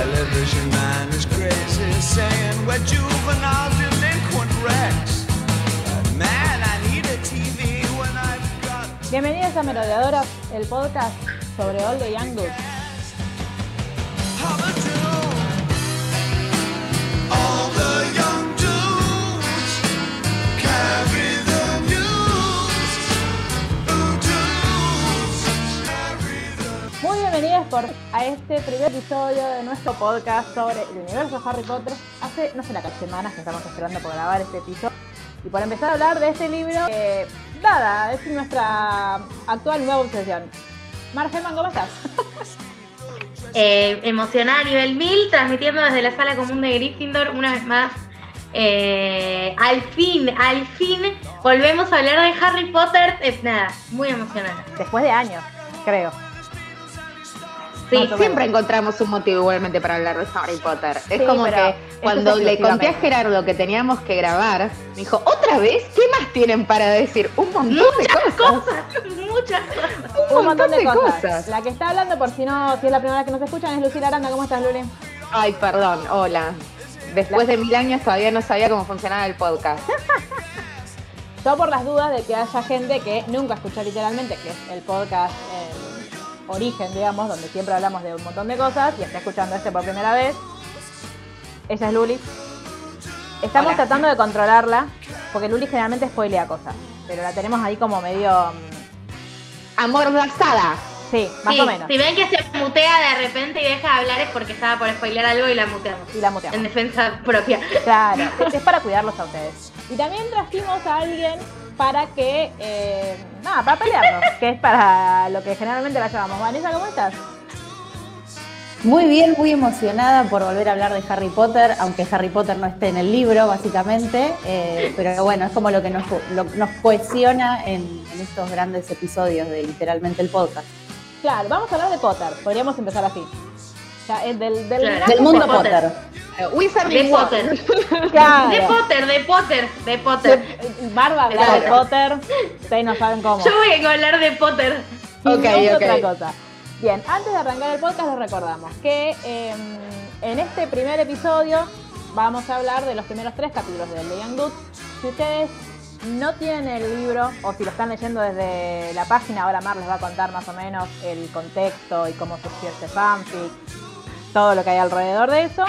television man is crazy, saying we're juvenile delinquent wrecks. Man, I need a TV when I've got. Bienvenidos a Merodeadoras, el podcast sobre the Young Dudes. Por, a este primer episodio de nuestro podcast sobre el universo Harry Potter. Hace, no sé, las semanas que estamos esperando por grabar este episodio. Y por empezar a hablar de este libro, que, nada, es nuestra actual nueva obsesión. Margeman, ¿cómo estás? eh, emocionada a nivel 1000, transmitiendo desde la sala común de Gryffindor una vez más. Eh, al fin, al fin volvemos a hablar de Harry Potter. Es nada, muy emocionada. Después de años, creo. Sí. Siempre encontramos un motivo igualmente para hablar de Harry Potter. Es como que cuando le conté a. Gerardo que teníamos que grabar, me dijo, ¿otra vez? ¿Qué más tienen para decir? Un montón de cosas. cosas, muchas cosas. Un montón de cosas. La que está hablando, por si no, si es la primera vez que nos escuchan, es Lucila Aranda. ¿Cómo estás, Luli? Ay, perdón, hola. Después de mil años todavía no sabía cómo funcionaba el podcast. Todo por las dudas de que haya gente que nunca escuchó literalmente, que es el podcast el origen, digamos, donde siempre hablamos de un montón de cosas y está escuchando este por primera vez. Ella es Luli. Estamos Hola. tratando de controlarla, porque Luli generalmente spoilea cosas, pero la tenemos ahí como medio... mm, Amordazada. Sí, más Sí, o menos. Si ven que se mutea de repente y deja de hablar es porque estaba por spoiler algo y la muteamos. Y la muteamos. En defensa propia. Claro, es para cuidarlos a ustedes. Y también trajimos a alguien para que, eh, nada, para pelearnos, que es para lo que generalmente la llamamos. Vanessa, ¿cómo estás? Muy bien, muy emocionada por volver a hablar de Harry Potter, aunque Harry Potter no esté en el libro, básicamente. eh, pero bueno, es como lo que nos, lo- nos cohesiona en, en estos grandes episodios de literalmente el podcast. Claro, vamos a hablar de Potter. Podríamos empezar así. Sea, es del, del, Claro. Del mundo de Potter. Potter. Eh, Wizarding De. Potter. Claro. De Potter, de Potter, de Potter. De- Barba habla de Claro. Potter. Ustedes no saben cómo. Yo voy a hablar de Potter. Y Ok, no es ok. otra cosa. Bien, antes de arrancar el podcast les recordamos que eh, en este primer episodio vamos a hablar de los primeros tres capítulos de The Young Dudes. Si ustedes no tienen el libro o si lo están leyendo desde la página, ahora Mar les va a contar más o menos el contexto y cómo surgió este fanfic, todo lo que hay alrededor de eso.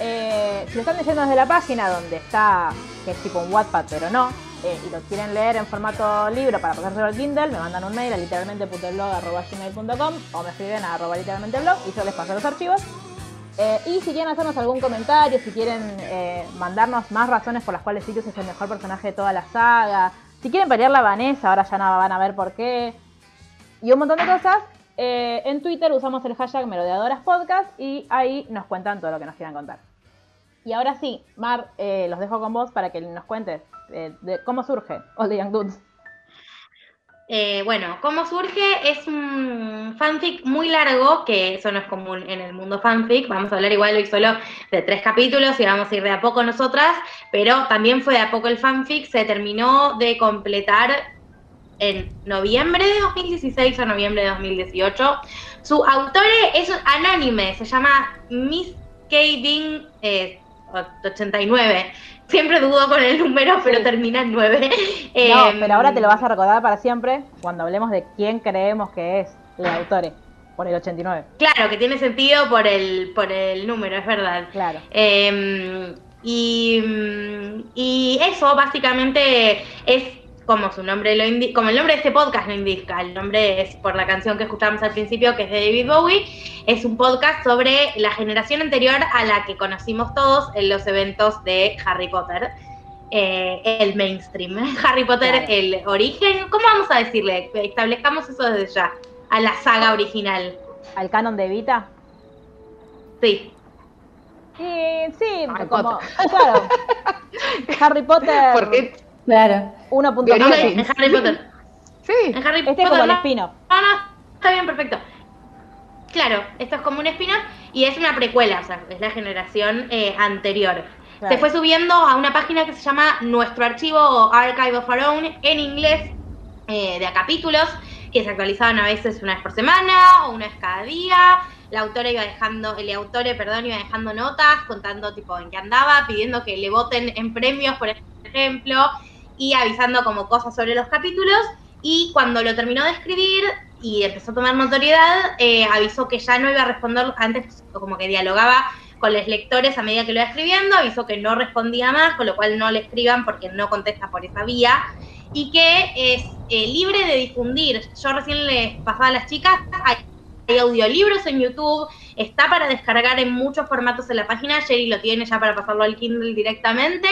Eh, si lo están leyendo desde la página donde está, que es tipo un Wattpad, pero no, eh, y lo quieren leer en formato libro para pasárselo al Kindle, me mandan un mail a literalmente.blog.gmail.com o me escriben a arroba literalmenteblog y yo les paso los archivos. Eh, y si quieren hacernos algún comentario, si quieren mandarnos más razones por las cuales Sirius es el mejor personaje de toda la saga, si quieren pelear la Vanessa, ahora ya no van a ver por qué, y un montón de cosas, eh, en Twitter usamos el hashtag merodeadoraspodcast y ahí nos cuentan todo lo que nos quieran contar. Y ahora sí, Mar, eh, los dejo con vos para que nos cuentes eh, de cómo surge All the Young Dudes. Bueno, ¿cómo surge? Es un fanfic muy largo, que eso no es común en el mundo fanfic. Vamos a hablar igual hoy solo de tres capítulos y vamos a ir de a poco nosotras, pero también fue de a poco el fanfic. Se terminó de completar en noviembre de 2016 o noviembre de 2018. Su autor es anónime, se llama Miss Kevin eh, 89. Siempre dudo con el número, pero Sí. termina en 9. No, Em, pero ahora te lo vas a recordar para siempre cuando hablemos de quién creemos que es el autor por el 89. Claro, que tiene sentido por el, por el número, es verdad. Claro. Eh, y, y eso básicamente es como su nombre lo indi- como el nombre de este podcast lo indica. El nombre es por la canción que escuchábamos al principio, que es de David Bowie. Es un podcast sobre la generación anterior a la que conocimos todos en los eventos de Harry Potter. Eh, el mainstream. Harry Potter, Claro. el origen. ¿Cómo vamos a decirle? Establezcamos eso desde ya. A la saga original. Al canon de Evita. Sí. Y sí, Harry como, Potter. claro. Harry Potter Porque, Claro. 1.9. Violín. En Harry Potter. sí, En Harry Este es Potter como el no- espino. No, no, está bien, perfecto. Claro, esto es como un spin-off y es una precuela, o sea, es la generación eh, anterior. Claro. Se fue subiendo a una página que se llama Nuestro Archivo o Archive of Our Own en inglés, eh, de a capítulos, que se actualizaban a veces una vez por semana o una vez cada día. la autora iba dejando, el autore, perdón, iba dejando notas, contando tipo en qué andaba, pidiendo que le voten en premios, por ejemplo, y avisando como cosas sobre los capítulos. Y cuando lo terminó de escribir y empezó a tomar notoriedad, eh, avisó que ya no iba a responder, antes como que dialogaba con los lectores a medida que lo iba escribiendo, avisó que no respondía más, con lo cual no le escriban porque no contesta por esa vía, y que es eh, libre de difundir. Yo recién les pasaba a las chicas, hay, hay audiolibros en YouTube, está para descargar en muchos formatos en la página, Jerry lo tiene ya para pasarlo al Kindle directamente.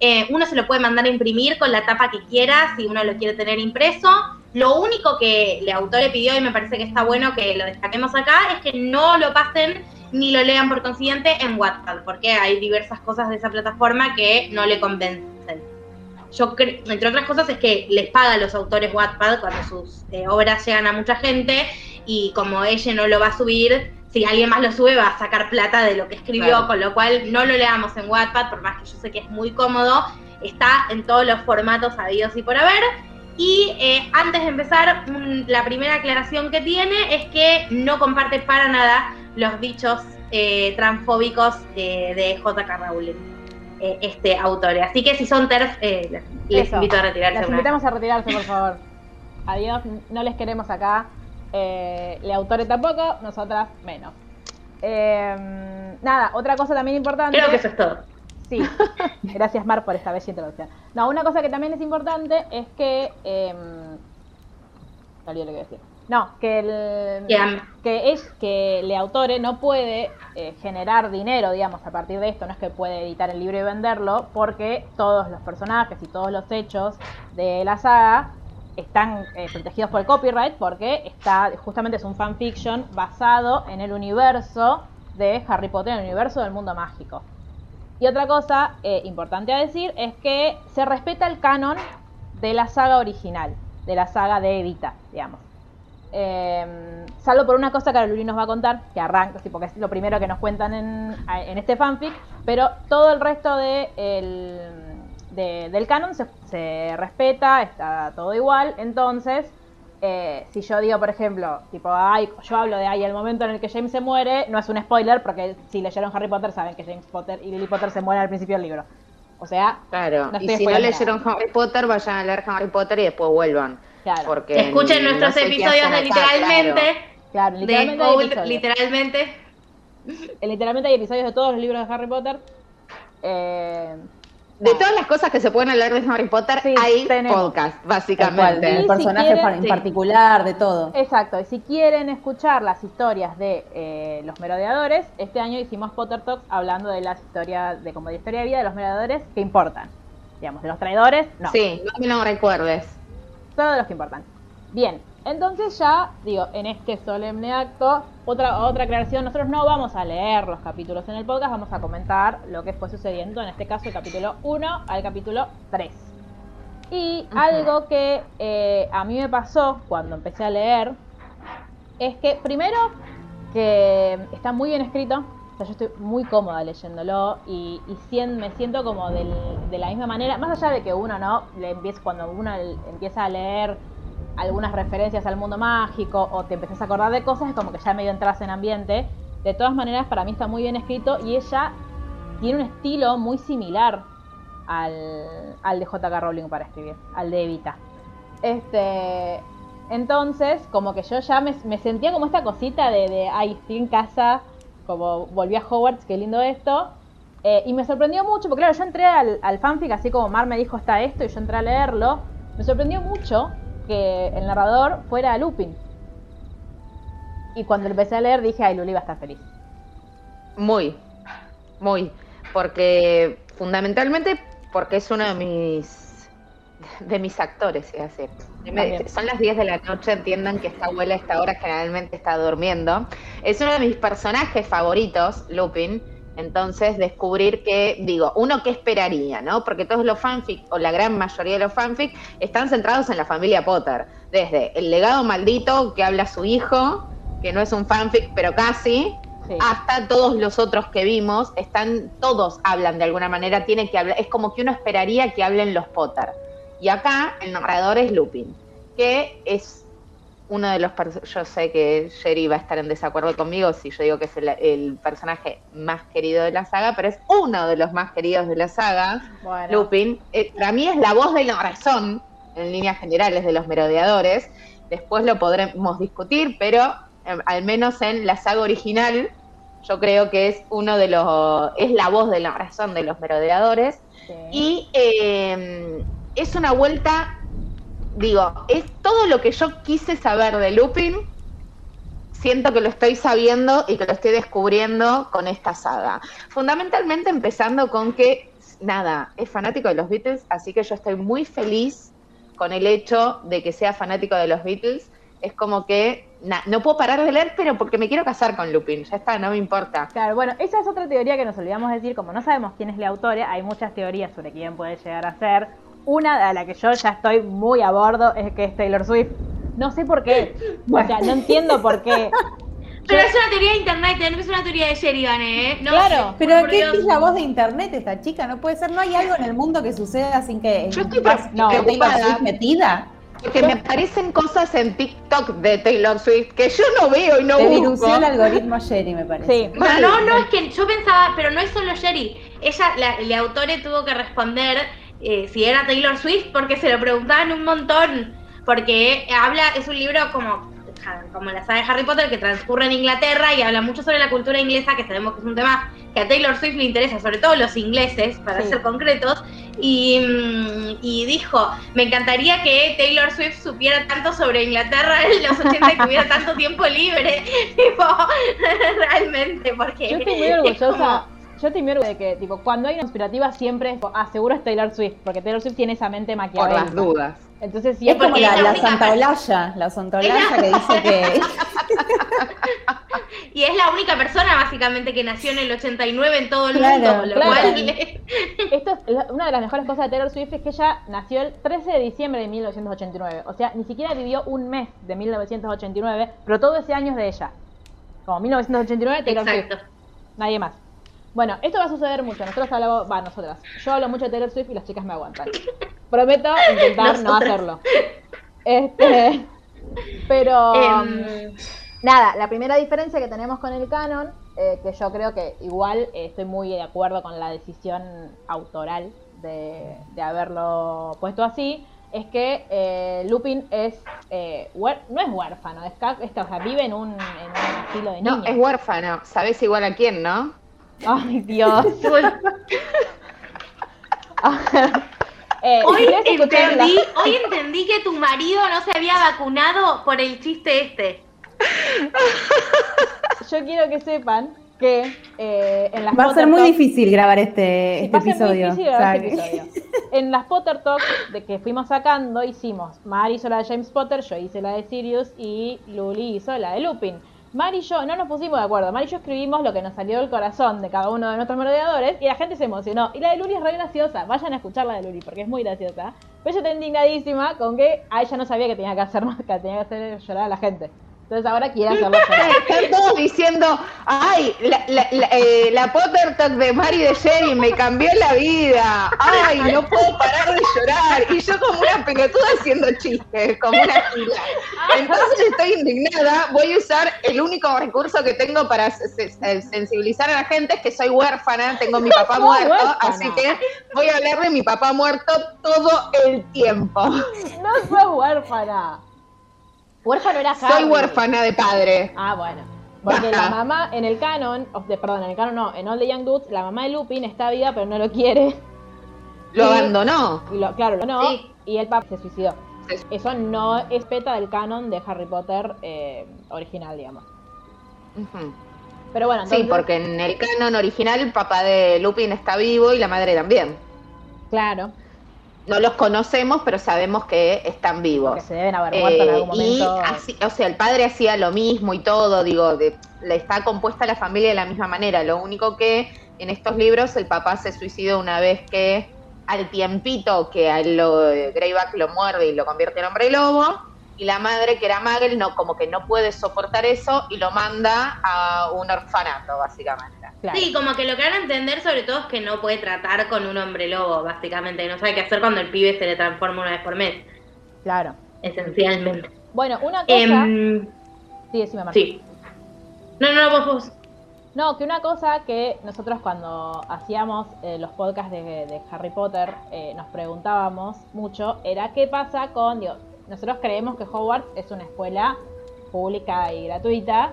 Eh, uno se lo puede mandar a imprimir con la tapa que quiera, si uno lo quiere tener impreso. Lo único que el autor le pidió, y me parece que está bueno que lo destaquemos acá, es que no lo pasen ni lo lean por consiguiente en WhatsApp, porque hay diversas cosas de esa plataforma que no le convencen. Yo entre otras cosas, es que les paga a los autores Wattpad cuando sus eh, obras llegan a mucha gente y como ella no lo va a subir, si alguien más lo sube va a sacar plata de lo que escribió, Claro. con lo cual no lo leamos en Wattpad, por más que yo sé que es muy cómodo, está en todos los formatos habidos y por haber. Y eh, antes de empezar, la primera aclaración que tiene es que no comparte para nada los dichos eh, transfóbicos eh, de J.K. Rowling, este autor. Así que si son TERF, eh, les, les Eso. invito a retirarse. Vez. invitamos a retirarse, por favor. Adiós, no les queremos acá. Eh, le autores tampoco, nosotras menos. Eh, nada, otra cosa también importante. Creo que eso es todo. Sí, gracias Mar por esta bella introducción. No, una cosa que también es importante es que... Eh, olvidé lo que decir. No, que el, Que es que el autore no puede eh, generar dinero, digamos, a partir de esto, no es que puede editar el libro y venderlo, porque todos los personajes y todos los hechos de la saga están eh, protegidos por el copyright, porque está justamente es un fanfiction basado en el universo de Harry Potter, en el universo del mundo mágico. Y otra cosa eh, importante a decir es que se respeta el canon de la saga original, de la saga de Evita, digamos. Eh, salvo por una cosa que Luli nos va a contar, que arranca, sí, porque es lo primero que nos cuentan en, en este fanfic, pero todo el resto de el- de- del canon se, se respeta, está todo igual, entonces, eh, si yo digo, por ejemplo, tipo, ay, yo hablo de ay, el momento en el que James se muere, no es un spoiler, porque si leyeron Harry Potter saben que James Potter y Lily Potter se mueren al principio del libro. O sea, Claro, No y si no leyeron Harry Potter, vayan a leer Harry Potter y después vuelvan. claro, Porque Escuchen no nuestros episodios de acá, literalmente. claro, De literalmente hay episodios. literalmente. Eh, Literalmente hay episodios de todos los libros de Harry Potter. Eh, De todas las cosas que se pueden hablar de Harry Potter, Sí, hay tenemos. podcast, básicamente. del Sí, si en sí. particular, de todo. Exacto, y si quieren escuchar las historias de eh, los merodeadores, este año hicimos Potter Talks hablando de las historias, de como de historia de vida de los merodeadores que importan. Digamos, de los traidores, no. Sí, no me lo recuerdes. Todos los que importan. Bien, entonces ya, digo, en este solemne acto, otra, otra aclaración, nosotros no vamos a leer los capítulos en el podcast, vamos a comentar lo que fue sucediendo, en este caso el capítulo 1 al capítulo 3. Y algo que eh, a mí me pasó cuando empecé a leer, es que primero que está muy bien escrito, o sea, yo estoy muy cómoda leyéndolo y, y sien- me siento como del- de la misma manera, más allá de que uno no le empieza, cuando uno empieza a leer algunas referencias al mundo mágico o te empezás a acordar de cosas, es como que ya medio entras en ambiente. De todas maneras, para mí está muy bien escrito y ella tiene un estilo muy similar al, al de J.K. Rowling para escribir, al de Evita. Este, entonces, como que yo ya me, me sentía como esta cosita de, de, ay, estoy en casa, como volví a Hogwarts, qué lindo esto. Eh, y me sorprendió mucho, porque claro, yo entré al, al fanfic así como Mar me dijo está esto y yo entré a leerlo. Me sorprendió mucho que el narrador fuera Lupin. Y cuando empecé a leer dije, ay, Luli va a estar feliz. Muy, muy. Porque fundamentalmente porque es uno de mis de mis actores, es También. son las 10 de la noche, entiendan que esta abuela a esta hora generalmente está durmiendo. Es uno de mis personajes favoritos, Lupin. Entonces, descubrir que, digo, uno que esperaría, ¿no? Porque todos los fanfic, o la gran mayoría de los fanfic, están centrados en la familia Potter. Desde el legado maldito que habla su hijo, que no es un fanfic, pero casi, Sí. hasta todos los otros que vimos, están, todos hablan de alguna manera, tiene que hablar, es como que uno esperaría que hablen los Potter. Y acá el narrador es Lupin, que es uno de los yo sé que Jerry va a estar en desacuerdo conmigo si yo digo que es el, el personaje más querido de la saga, pero es uno de los más queridos de la saga, Bueno, Lupin. Eh, para mí es la voz de la razón, en líneas generales, de los merodeadores. Después lo podremos discutir, pero eh, al menos en la saga original, yo creo que es uno de los, es la voz de la razón de los merodeadores. sí. Y eh, es una vuelta, digo, es todo lo que yo quise saber de Lupin. Siento que lo estoy sabiendo y que lo estoy descubriendo con esta saga. Fundamentalmente empezando con que, nada, es fanático de los Beatles, así que yo estoy muy feliz con el hecho de que sea fanático de los Beatles. Es como que no puedo parar de leer, pero porque me quiero casar con Lupin. Ya está, no me importa. Claro, bueno, esa es otra teoría que nos olvidamos decir, como no sabemos quién es la autora, hay muchas teorías sobre quién puede llegar a ser. Una a la que yo ya estoy muy a bordo es que es Taylor Swift. No sé por qué. O sea, no entiendo por qué. Pero es una teoría de internet, no es una teoría de Sheridan, ¿eh? No, Claro, Pero ¿qué Dios. es la voz de internet esta chica? No puede ser, no hay algo en el mundo que suceda sin que Yo estoy vas- no, que Taylor. Swift metida. Porque me aparecen cosas en TikTok de Taylor Swift que yo no veo y no Te busco. el algoritmo Sherry, me parece. Sí. No, no, es que yo pensaba, pero no es solo Sherry. Ella, la, la autora tuvo que responder eh, si era Taylor Swift porque se lo preguntaban un montón. Porque habla, es un libro como, como la saga de Harry Potter que transcurre en Inglaterra y habla mucho sobre la cultura inglesa, que sabemos que es un tema que a Taylor Swift le interesa, sobre todo los ingleses, para Sí. ser concretos. Y, mm, y dijo, me encantaría que Taylor Swift supiera tanto sobre Inglaterra en los 80 y tuviera tanto tiempo libre. Tipo, realmente, porque... Yo estoy muy orgullosa. Yo muy orgullosa de que, tipo, cuando hay una conspirativa siempre es, ah, seguro es Taylor Swift, porque Taylor Swift tiene esa mente Por maquiavélica. las dudas. Entonces Es siempre como la, es la Santa Olalla, la Santa Olalla que dice que... Y es la única persona básicamente que nació en el 89 en todo el Claro, mundo, lo claro. cual Esto es una de las mejores cosas de Taylor Swift es que ella nació el 13 de diciembre de 1989. O sea, ni siquiera vivió un mes de 1989, pero todo ese año es de ella. Como 1989, Taylor Exacto. Swift. Nadie más. Bueno, esto va a suceder mucho. Nosotros hablamos, va, nosotras. Yo hablo mucho de Taylor Swift y las chicas me aguantan. Prometo intentar no hacerlo. Este, pero Em, Nada, la primera diferencia que tenemos con el canon, eh, que yo creo que igual eh, estoy muy de acuerdo con la decisión autoral de, de haberlo puesto así, es que eh, Lupin es eh, huer- no es huérfano, es, es o sea, vive en un, en un asilo de No, niños. es huérfano. ¿Sabes igual a quién, no? Ay, Dios. Eh, hoy, ¿ustedes escucharon la- entendí, hoy entendí que tu marido no se había vacunado por el chiste este. Yo quiero que sepan que eh, en las Va a ser Potter muy Talk- difícil grabar este, Sí, este va a ser muy episodio. difícil grabar este episodio. En las Potter Talks de que fuimos sacando, hicimos, Mari hizo la de James Potter, yo hice la de Sirius y Luli hizo la de Lupin. Mari y yo no nos pusimos de acuerdo. Mari y yo escribimos lo que nos salió del corazón de cada uno de nuestros merodeadores y la gente se emocionó. Y la de Luli es re graciosa. Vayan a escuchar la de Luli porque es muy graciosa. Pero ella está indignadísima con que a ella no sabía que tenía que hacer que tenía que hacer llorar a la gente. Entonces ahora quiere hacerlo. Están todos diciendo, ay, la, la, la, eh, la Potter Talk de Mari de Jerry me cambió la vida. Ay, no puedo parar de llorar. Y yo como una pelotuda haciendo chistes, como una fila. Entonces estoy indignada. Voy a usar el único recurso que tengo para se- se- sensibilizar a la gente, es que soy huérfana, tengo mi papá Soy muerto, huérfana. así que voy a hablar de mi papá muerto todo el tiempo. No sos huérfana. Huérfano era Harry. Soy huérfana de padre. Ah, bueno. Porque la mamá en el canon, of the- perdón, en el canon no, en All the Young Dudes, la mamá de Lupin está viva pero no lo quiere. Lo Sí. abandonó. Y lo, claro, lo no. Sí. Y el papá se suicidó. Sí. Eso no es peta del canon de Harry Potter eh, original, digamos. Pero bueno, Sí, entonces, porque en el canon original el papá de Lupin está vivo y la madre también. Claro, No los conocemos, pero sabemos que están vivos. que se deben haber muerto en Eh, algún y momento. así, o sea, el padre hacía lo mismo y todo, digo, de, le está compuesta la familia de la misma manera. Lo único que en estos libros el papá se suicidó una vez que al tiempito que a lo, Greyback lo muerde y lo convierte en hombre lobo, y la madre que era Magel no, como que no puede soportar eso y lo manda a un orfanato, básicamente. Claro. Sí, como que lo que van a entender sobre todo es que no puede tratar con un hombre lobo, básicamente. No sabe qué hacer cuando el pibe se le transforma una vez por mes, Claro. esencialmente. Bueno, una cosa. Em, sí, decime, Marta. sí. No, no, vos, vos. No, que una cosa que nosotros cuando hacíamos eh, los podcasts de, de Harry Potter eh, nos preguntábamos mucho era qué pasa con, digo, nosotros creemos que Hogwarts es una escuela pública y gratuita,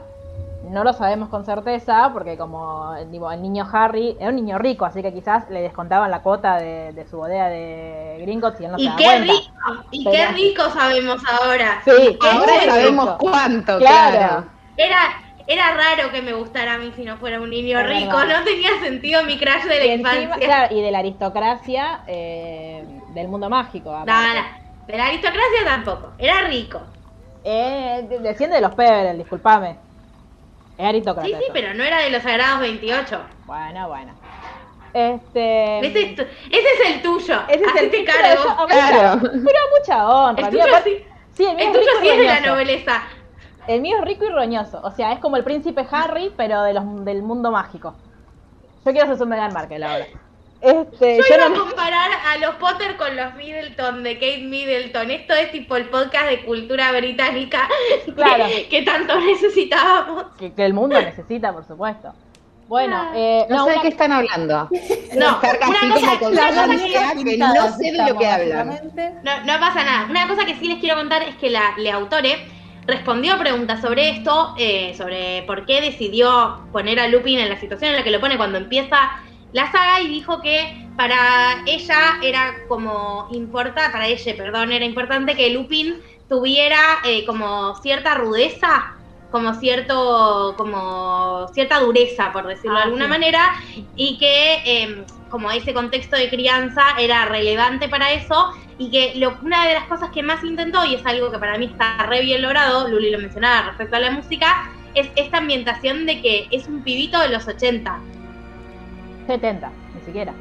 no lo sabemos con certeza porque como digo, el niño Harry era un niño rico, así que quizás le descontaban la cuota de, de su bodega de Gringotts y él no se y da qué cuenta. rico, y Pero- qué rico sabemos ahora. Sí, Ahora qué sabemos rico. cuánto, Claro. claro. Era, era raro que me gustara a mí si no fuera un niño Es rico, verdad. no tenía sentido mi crash de la Y encima, infancia. claro, y de la aristocracia eh, del mundo mágico. No, aparte. no, de la aristocracia tampoco, era rico. Eh, de- desciende de los Peverell, disculpame. Es aristócrata. Sí, sí, eso. pero no era de los sagrados 28. Bueno, bueno. Este. Ese es, tu- ese es el tuyo. ese es el Hacete pero cargo. yo- Claro. Pero mucha honra. El tuyo sí, sí, el mío el es tuyo rico sí y es de la nobleza. El mío es rico y roñoso. O sea, es como el príncipe Harry, pero de los, del mundo mágico. Yo quiero ser su Meghan Markle ahora. Este, Yo yo iba no- a comparar a los Potter con los Middleton de Kate Middleton. Esto es tipo el podcast de cultura británica que- Claro. que, tanto necesitábamos. que, que el mundo necesita, por supuesto. Bueno, Ah. eh, No, no, sé de una- qué están hablando. No, una cosa, como con una la cosa que, no sé de lo que hablan. no, no pasa nada. Una cosa que sí les quiero contar es que la, la autore respondió a preguntas sobre esto, eh, sobre por qué decidió poner a Lupin en la situación en la que lo pone cuando empieza la saga y dijo que para ella era como importa, para ella, perdón, era importante que Lupin tuviera eh, como cierta rudeza, como cierto, como cierta dureza, por decirlo de Ah, alguna sí. manera, y que eh, como ese contexto de crianza era relevante para eso y que lo- una de las cosas que más intentó, y es algo que para mí está re bien logrado, Luli lo mencionaba respecto a la música, es esta ambientación de que es un pibito de los 80. 70, ni siquiera.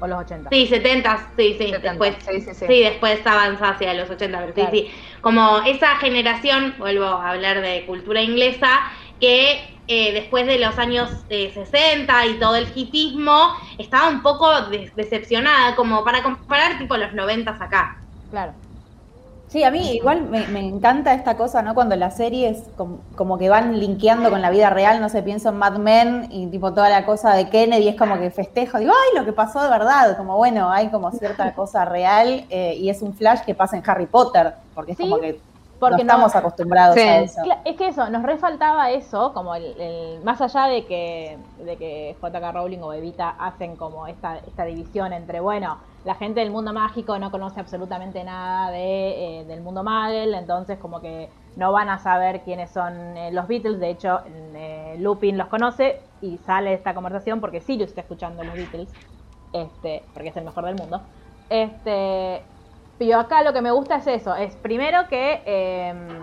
O los 80. Sí, 70, sí, sí, 70, después. sí, sí, sí. Sí, después avanza hacia los 80, pero Claro. sí, sí. Como esa generación, vuelvo a hablar de cultura inglesa, que eh, después de los años eh, 60 y todo el hipismo, estaba un poco des- decepcionada, como para comparar tipo los 90 acá. Claro. Sí, a mí igual me, me encanta esta cosa, ¿no? Cuando las series como, como que van linkeando con la vida real, no sé, pienso en Mad Men y tipo toda la cosa de Kennedy es como que festejo, digo, ay, lo que pasó de verdad, como bueno, hay como cierta cosa real eh, y es un flash que pasa en Harry Potter, porque es Sí, como que Porque no estamos no- acostumbrados Sí. a eso. Es que eso, nos refaltaba eso, como el, el- más allá de que, de que JK Rowling o Evita hacen como esta, esta división entre, bueno, la gente del mundo mágico no conoce absolutamente nada de, eh, del mundo Muggle, entonces como que no van a saber quiénes son eh, los Beatles, de hecho eh, Lupin los conoce y sale esta conversación porque Sirius está escuchando los Beatles, este, porque es el mejor del mundo. Este, pero acá lo que me gusta es eso, es primero que, eh,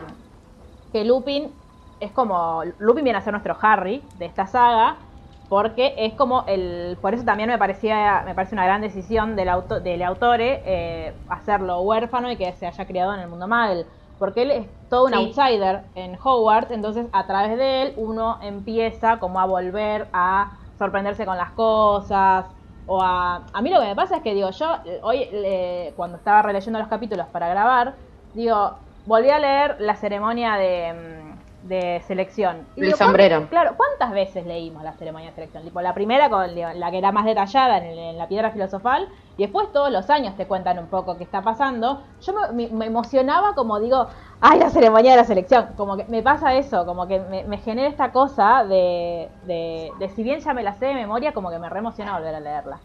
que Lupin es como, Lupin viene a ser nuestro Harry de esta saga, porque es como el, por eso también me parecía, me parece una gran decisión del, auto, del autor eh, hacerlo huérfano y que se haya criado en el mundo Muggle, porque él es todo un Sí. outsider en Hogwarts, entonces a través de él uno empieza como a volver a sorprenderse con las cosas, o a, a mí lo que me pasa es que digo, yo eh, hoy eh, cuando estaba releyendo los capítulos para grabar, digo, volví a leer la ceremonia de, mm, de selección. Y El digo, sombrero. ¿cuántas- Claro, ¿cuántas veces leímos la ceremonia de selección? Tipo, la primera con la que era más detallada en, el- en la piedra filosofal, y después todos los años te cuentan un poco qué está pasando. Yo me, emocionaba como digo, ay, la ceremonia de la selección. Como que me pasa eso, como que me, me genera esta cosa de, de, de si bien ya me la sé de memoria, como que me re emociona volver a leerla.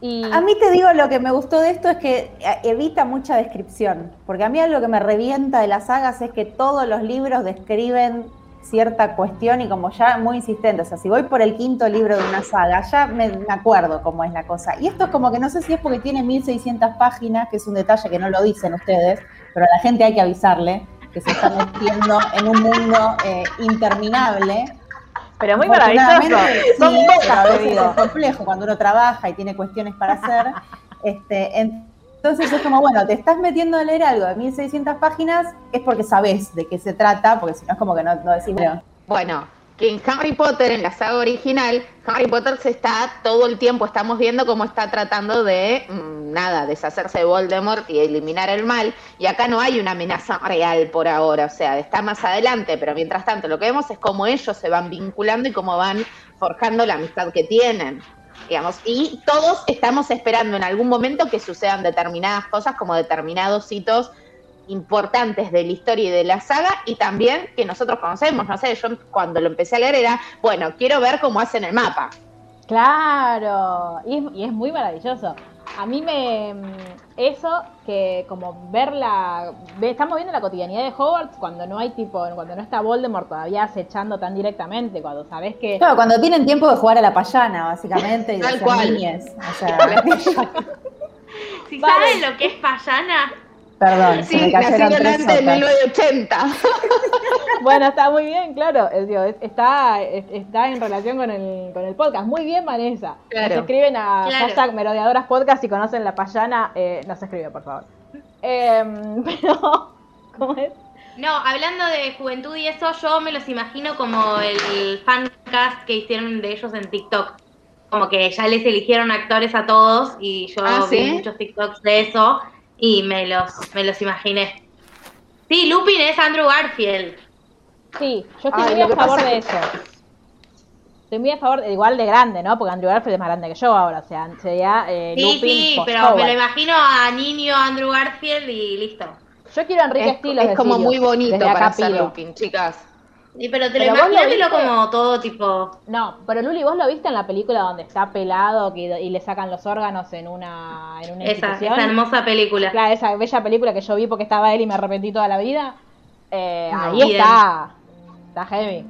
Y A mí te digo, lo que me gustó de esto es que eh, evita mucha descripción, porque a mí algo que me revienta de las sagas es que todos los libros describen cierta cuestión y como ya muy insistente, o sea, si voy por el quinto libro de una saga, ya me, me acuerdo cómo es la cosa. Y esto es como que no sé si es porque tiene 1600 páginas, que es un detalle que no lo dicen ustedes, pero a la gente hay que avisarle que se está metiendo en un mundo eh, interminable. Pero muy maravilloso. Son sí, pocas es complejo cuando uno trabaja y tiene cuestiones para hacer. Este, entonces es como, bueno, te estás metiendo a leer algo de 1600 páginas, es porque sabes de qué se trata, porque si no es como que no, no decís, bueno, Bueno, que en Harry Potter, en la saga original, Harry Potter se está todo el tiempo, estamos viendo cómo está tratando de, mm, nada, deshacerse de Voldemort y eliminar el mal. Y acá no hay una amenaza real por ahora, o sea, está más adelante, pero mientras tanto lo que vemos es cómo ellos se van vinculando y cómo van forjando la amistad que tienen. Digamos, y todos estamos esperando en algún momento que sucedan determinadas cosas como determinados hitos importantes de la historia y de la saga y también que nosotros conocemos, no sé, yo cuando lo empecé a leer era, bueno, quiero ver cómo hacen el mapa. Claro, y es, y es muy maravilloso. A mí me. Eso, que como ver la. ve- Estamos viendo la cotidianidad de Hogwarts cuando no hay tipo. Cuando no está Voldemort todavía acechando tan directamente. Cuando sabes que. Claro, cuando tienen tiempo de jugar a la payana, básicamente, y de Tal cual. niñes. O sea, Si Vale. saben lo que es payana, perdón, se me Sí, cayeron nacieron tres antes de sotas. 1980. Bueno, está muy bien, claro. Es, digo, es- está, es- está en relación con el, con el podcast. Muy bien, Vanessa. Claro. Nos escriben a Claro. hashtag Merodeadoras Podcast si conocen la payana. Eh, nos escribe, por favor. Em, pero, ¿cómo es? No, hablando de juventud y eso, yo me los imagino como el fancast que hicieron de ellos en TikTok. Como que ya les eligieron actores a todos y yo Ah, vi ¿sí? muchos TikToks de eso y me los, me los imaginé. Sí, Lupin es Andrew Garfield. Sí, yo estoy Ay, muy a favor de es eso. Estoy muy a favor, de, igual de grande, ¿no? Porque Andrew Garfield es más grande que yo ahora, o sea, sería eh, Sí, Lupin sí, pero me lo imagino a niño Andrew Garfield y listo. Yo quiero a Enrique Es, Stilos es como muy bonito para acá pido. Lupin, chicas. Sí, pero te lo Pero lo viste. como todo tipo. No, pero Luli, ¿vos lo viste en la película donde está pelado que- y le sacan los órganos en una, en una Esa, institución? esa hermosa película. Claro, esa bella película que yo vi porque estaba él y me arrepentí toda la vida. Eh, No. ahí Bien. está. Está heavy.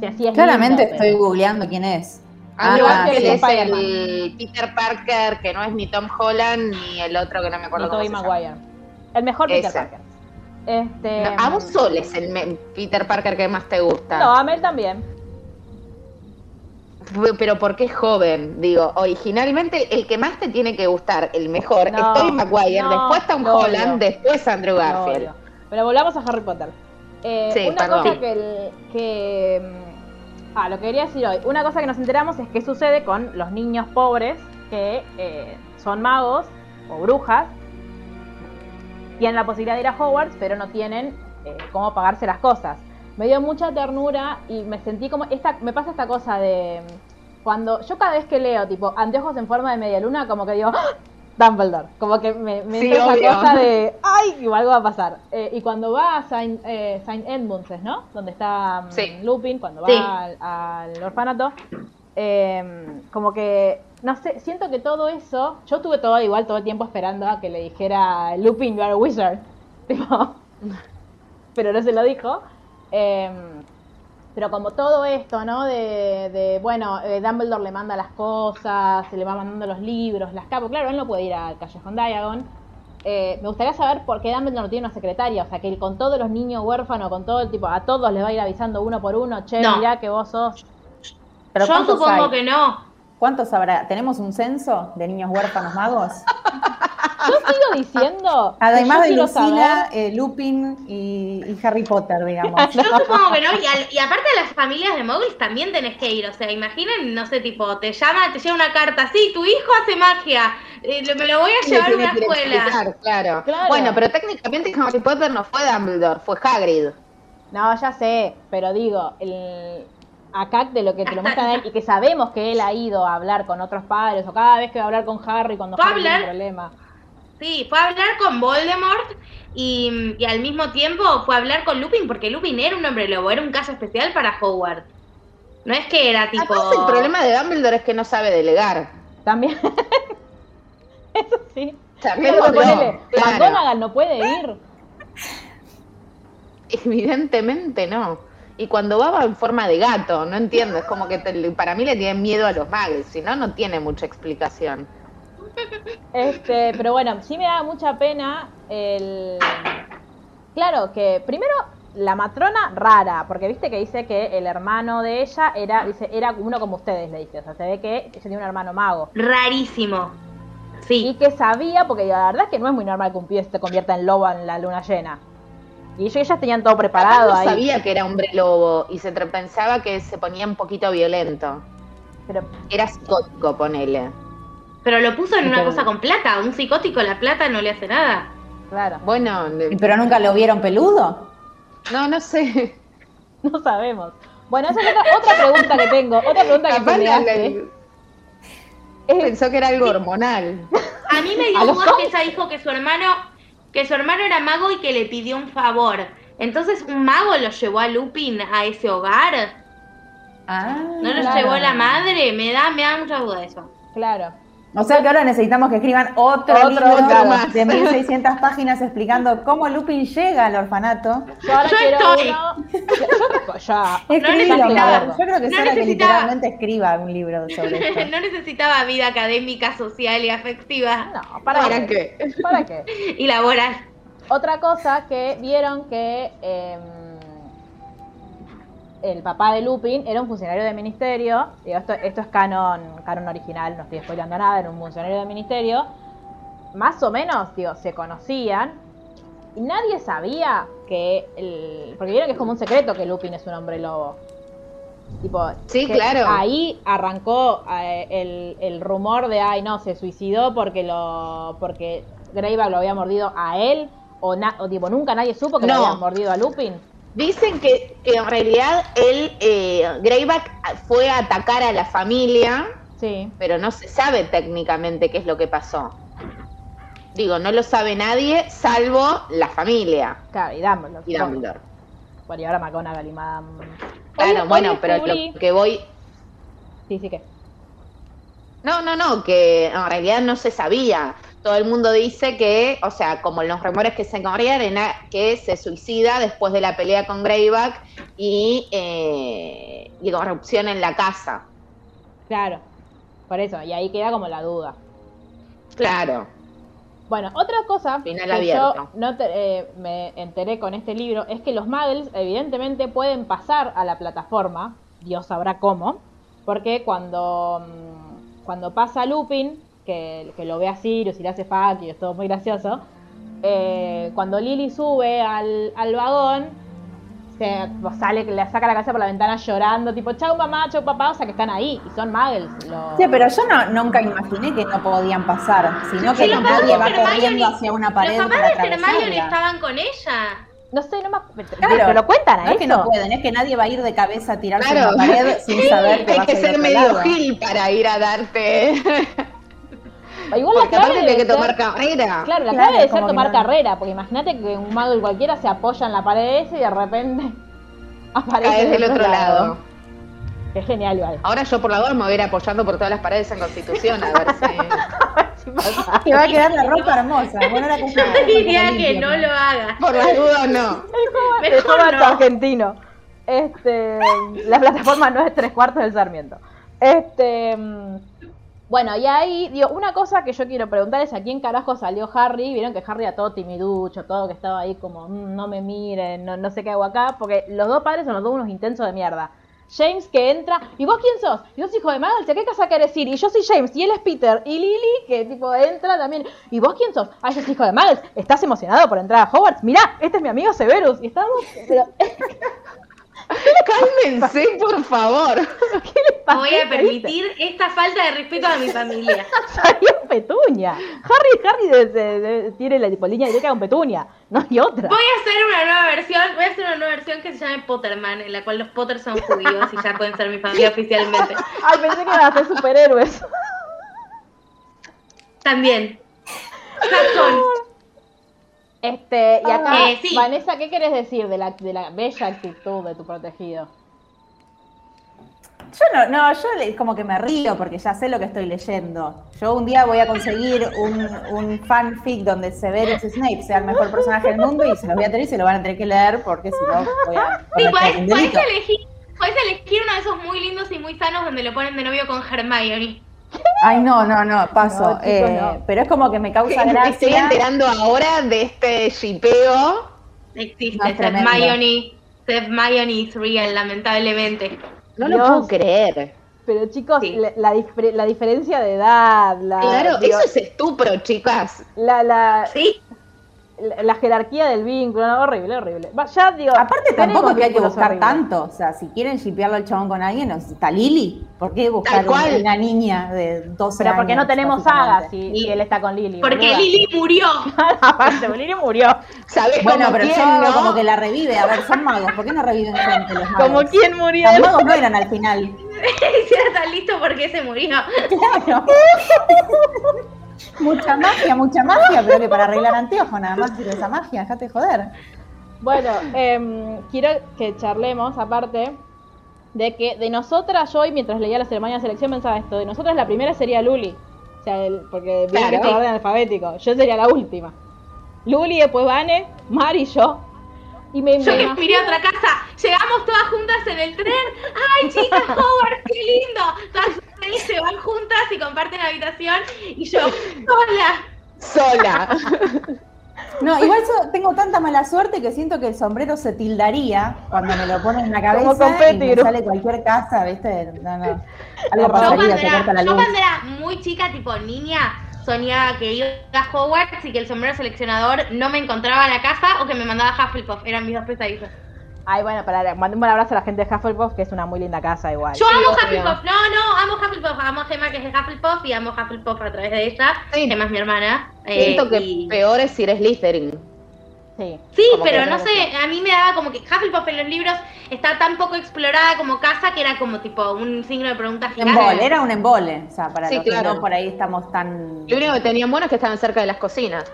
Sí, así es Claramente lindo, estoy pero- googleando quién es. Andrew Ah, Garfield sí, es el Peter Parker, que no es ni Tom Holland ni el otro que no me Y acuerdo cómo Tobey. Maguire. El mejor Peter Ese. Parker. Este, No, a vos solo es el Peter Parker que más te gusta. No, a Mel también. Pero porque es joven, digo, originalmente el que más te tiene que gustar, el mejor, No, es Tobey Maguire, no, después Tom Holland, odio. después Andrew Garfield. Pero volvamos a Harry Potter. Eh, Sí, una perdón. cosa que, el- que. mm, Ah, lo que quería decir hoy. Una cosa que nos enteramos es qué sucede con los niños pobres que eh, son magos o brujas. Tienen la posibilidad de ir a Hogwarts, pero no tienen eh, cómo pagarse las cosas. Me dio mucha ternura y me sentí como. Esta, me pasa esta cosa de. Cuando yo cada vez que leo, tipo, anteojos en forma de media luna, como que digo, ¡Ah! Dumbledore. Como que me, me Sí, entra esa cosa de, ¡ay! Igual algo va a pasar. Eh, y cuando va a Saint, eh, Saint Edmunds, ¿no? Donde está mm, Sí. Lupin, cuando va Sí. al, al orfanato, eh, como que, no sé, siento que todo eso, yo estuve todo igual todo el tiempo esperando a que le dijera Lupin, you are a wizard. Tipo, pero no se lo dijo. Eh, pero como todo esto, ¿no? De, de, bueno, eh, Dumbledore le manda las cosas, se le va mandando los libros, las capas. Claro, él no puede ir al Callejón Diagon. Eh, me gustaría saber por qué Dumbledore no tiene una secretaria. O sea, que él con todos los niños huérfanos, con todo el tipo, a todos les va a ir avisando uno por uno. Che, No. mirá que vos sos. Pero Yo ¿cuántos supongo hay? que no. ¿Cuántos habrá? ¿Tenemos un censo de niños huérfanos magos? Yo sigo diciendo. Además de Lucila, eh, Lupin y, y Harry Potter, digamos. Yo supongo que no, y, al- y aparte a las familias de Muggles también tenés que ir, o sea, imaginen, no sé, tipo, te llama, te llega una carta, sí, tu hijo hace magia, eh, me lo voy a Le llevar a una escuela. explicar, claro. Claro. Bueno, pero técnicamente Harry Potter no fue Dumbledore, fue Hagrid. No, ya sé, pero digo, el acá de lo que te lo muestran a él y que sabemos que él ha ido a hablar con otros padres o cada vez que va a hablar con Harry cuando ¿Va a Harry tiene un problema. Sí, fue a hablar con Voldemort y, y al mismo tiempo fue a hablar con Lupin, porque Lupin era un hombre lobo, era un caso especial para Howard. No es que era tipo... Además, el problema de Dumbledore es que no sabe delegar. También. Eso sí. Charlémoslo, ponele, claro. McGonagall no puede ir. Evidentemente no. Y cuando va va en forma de gato, no entiendo, es como que te- para mí le tienen miedo a los magos, si no, no tiene mucha explicación. Este, pero bueno, sí me da mucha pena el. Claro que primero la matrona rara, porque viste que dice que el hermano de ella era, dice, era uno como ustedes, le dice. O sea, se ve que ella tiene un hermano mago. Rarísimo. Y Sí. que sabía, porque la verdad es que no es muy normal que un pibe se convierta en lobo en la luna llena. Y ellos ya tenían todo preparado Capaz no ahí. sabía que era hombre lobo y se pensaba que se ponía un poquito violento. Pero, Era psicótico, ponele. Pero lo puso en una cosa con plata. Un psicótico la plata no le hace nada. claro, Bueno, ¿Pero nunca lo vieron peludo? no, no sé. no sabemos. Bueno, esa es otra, otra pregunta que tengo. Otra pregunta que es- pensó que era algo hormonal. A mí me ¿A dio dudas que ella dijo que su hermano, que su hermano era mago y que le pidió un favor. Entonces, ¿un mago lo llevó a Lupin a ese hogar? Ah, ¿No lo Claro. llevó la madre? Me da, me da mucha duda eso. Claro. O sea que ahora necesitamos que escriban otro, Otro, libro más de 1600 páginas explicando cómo Lupin llega al orfanato. Yo ahora Yo quiero estoy. uno. Ya. Necesitaba. Mar. Yo creo que es No hora que literalmente escriba un libro sobre esto. no necesitaba vida académica, social y afectiva No, ¿para, ¿Para qué? qué? ¿Para qué? y laboral. Otra cosa que vieron que em, el papá de Lupin era un funcionario del ministerio. Digo, esto, esto es canon, canon original, no estoy spoilando nada, era un funcionario del ministerio. Más o menos, digo, se conocían. Y nadie sabía que el. Porque vieron que es como un secreto que Lupin es un hombre lobo. Tipo, Sí, claro. Ahí arrancó eh, el, el rumor de, ay, no, se suicidó porque lo porque Greyback lo había mordido a él. O, na- o tipo, nunca nadie supo que No. lo habían mordido a Lupin. Dicen que, que en realidad él, eh, Greyback fue a atacar a la familia, Sí. pero no se sabe técnicamente qué es lo que pasó. Digo, no lo sabe nadie, salvo la familia Claro, y Dumbledore. y. Dumbledore. Bueno, y ahora McGonagall y Madame... Claro, Hoy- bueno, hoy pero lo que voy... Sí, sí que... No, no, no, que en realidad no se sabía. Todo el mundo dice que, o sea, como los rumores que se corrían, que se suicida después de la pelea con Greyback y, eh, y corrupción en la casa. Claro. Por eso, y ahí queda como la duda. Claro. Bueno, otra cosa Final que abierto. yo no te- eh, me enteré con este libro es que los muggles evidentemente pueden pasar a la plataforma, Dios sabrá cómo, porque cuando, mm, cuando pasa Lupin, que, que lo ve a Sirius y le hace fuck y es todo muy gracioso, eh, cuando Lily sube al, al vagón, se sale, le saca la cabeza por la ventana llorando, tipo, chau mamá, chau papá, o sea que están ahí y son muggles. los- Sí, pero yo no, nunca imaginé que no podían pasar, sino que Sí, los nadie va corriendo hacia una pared Los para papás de Hermione estaban con ella. No sé, no me acuerdo. Claro, pero lo cuentan a No es que no pueden, es que nadie va a ir de cabeza a tirarse Claro. en la pared sin saber que Hay vas que a ir a ser medio lado. gil para ir a darte. Igual la Porque clave aparte tiene que ser- tomar carrera. Claro, la Claro, clave debe ser tomar no- carrera, porque imagínate que un mago cualquiera se apoya en la pared esa y de repente aparece Caes del otro lado. Es genial igual. Ahora yo por la duda me voy a ir apoyando por todas las paredes en Constitución a ver si... Te va a quedar la ropa hermosa. Bueno, ahora Yo te diría que no lo haga. Por la duda no. El Mejor no. argentino. Este, la plataforma no es tres cuartos del Sarmiento. Este, mm, bueno, y ahí, digo, una cosa que yo quiero preguntar es a quién carajo salió Harry. Vieron que Harry a todo timiducho, todo que estaba ahí como, "Mm, no me miren, no, no sé qué hago acá, porque los dos padres son los dos unos intensos de mierda. James que entra, ¿y vos quién sos? Y vos hijo de Muggles, ¿a qué casa querés ir? Y yo soy James, y él es Peter, y Lily, que tipo entra también, ¿y vos quién sos? Ah, yo soy hijo de Muggles, ¿estás emocionado por entrar a Hogwarts? Mirá, este es mi amigo Severus, y estamos, pero, Cálmense, por favor. No voy a permitir esta falta de respeto a mi familia. Salió Petunia. Harry, Harry de- de- de- tiene la tipo, línea directa con Petunia. No hay otra. Voy a hacer una nueva versión, voy a hacer una nueva versión que se llame Potterman, en la cual los Potter son judíos y ya pueden ser mi familia oficialmente. Ay, pensé que iban a ser superhéroes. También. Jackson, Este, y acá, Eh, sí. Vanessa, ¿qué querés decir de la, de la bella actitud de tu protegido? Yo no, no, yo como que me río porque ya sé lo que estoy leyendo. Yo un día voy a conseguir un, un fanfic donde Severus Snape sea el mejor personaje del mundo y se los voy a tener y se lo van a tener que leer porque si no voy a sí, podés, un podés delito. elegir, podés elegir uno de esos muy lindos y muy sanos donde lo ponen de novio con Hermione. Ay, no, no, no, paso. No, chicos, Eh, no. Pero es como que me causa Me estoy gracia. enterando ahora de este shipeo. Existe, No, es Seth tremendo. Hermione. Seth Hermione is real, lamentablemente. No Dios. lo puedo creer. Pero chicos, Sí. la, la dif- la diferencia de edad, la, Claro, digo, eso es estupro, chicas. la, la, Sí, la, la jerarquía del vínculo, no, horrible, horrible. Va, Ya digo, Aparte tampoco es que hay que buscar tanto, o sea, si quieren shipearlo al chabón con alguien, está Lili, ¿por qué buscar una niña de 12 Pero años? porque no tenemos sagas si, si él está con Lily. Porque boluda. Lili murió. Aparte, Lily murió. ¿Sabes Bueno, pero quién, yo no? como que la revive, a ver, son magos, ¿por qué no reviven gente los magos? Como quien murió. Los magos no eran al final. Y ya está listo porque se murió. Claro. Mucha magia, mucha magia, pero que para arreglar anteojos nada más sirve esa magia, dejate de joder. Bueno, em, quiero que charlemos, aparte, de que de nosotras, yo hoy mientras leía la ceremonia de selección pensaba esto, de nosotras la primera sería Luli. O sea, el- porque Claro. es por orden alfabético. Yo sería la última. Luli, después Vane, Mari y yo. Y me, Yo me que miré a otra casa, llegamos todas juntas en el tren. ¡Ay, chicas, Howard, qué lindo! Todas felices se van juntas y comparten habitación. Y yo, hola. Sola. No, igual yo tengo tanta mala suerte que siento que el sombrero se tildaría cuando me lo ponen en la cabeza y me sale cualquier casa, ¿viste? No, no. Algo pasaría, cuando, se corta la era, yo luz. cuando era muy chica, tipo niña, soñaba que iba a Hogwarts y que el sombrero seleccionador no me encontraba en la casa o que me mandaba a Hufflepuff. Eran mis dos pesadillas. Ay, bueno, para mandé un abrazo a la gente de Hufflepuff, que es una muy linda casa igual. Yo amo. Hufflepuff. No, no, amo Hufflepuff. Amo a Gemma, que es de Hufflepuff, y amo Hufflepuff a través de ella. Sí. Gemma es mi hermana. eh, Siento que y- peor es ir Slytherin. Sí. Sí, pero que no sé, a mí me daba como que Hufflepuff en los libros está tan poco explorada como casa que era como tipo un signo de pregunta Un gigante. embole, era un embole. O sea, para Sí, los que no por ahí estamos tan. Lo único que tenían bueno es que estaban cerca de las cocinas.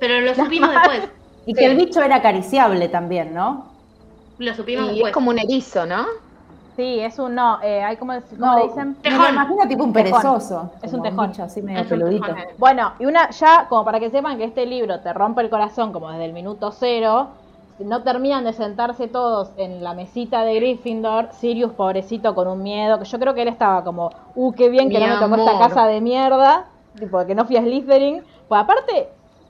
Pero lo supimos después. Y que el bicho era acariciable también, ¿no? Lo supimos Y después. es como un erizo, ¿no? Sí, es un no. Eh, hay como, ¿Cómo No, le dicen? Me Tejón. imagino tipo un Tejón. perezoso. Es un tejón. así medio Es un peludito. tejón. Bueno, y una, ya como para que sepan que este libro te rompe el corazón como desde el minuto cero, no terminan de sentarse todos en la mesita de Gryffindor, Sirius pobrecito con un miedo, que yo creo que él estaba como, uh, qué bien que Mi no me tocó esta casa de mierda, tipo, que no fui a Slytherin, pues aparte...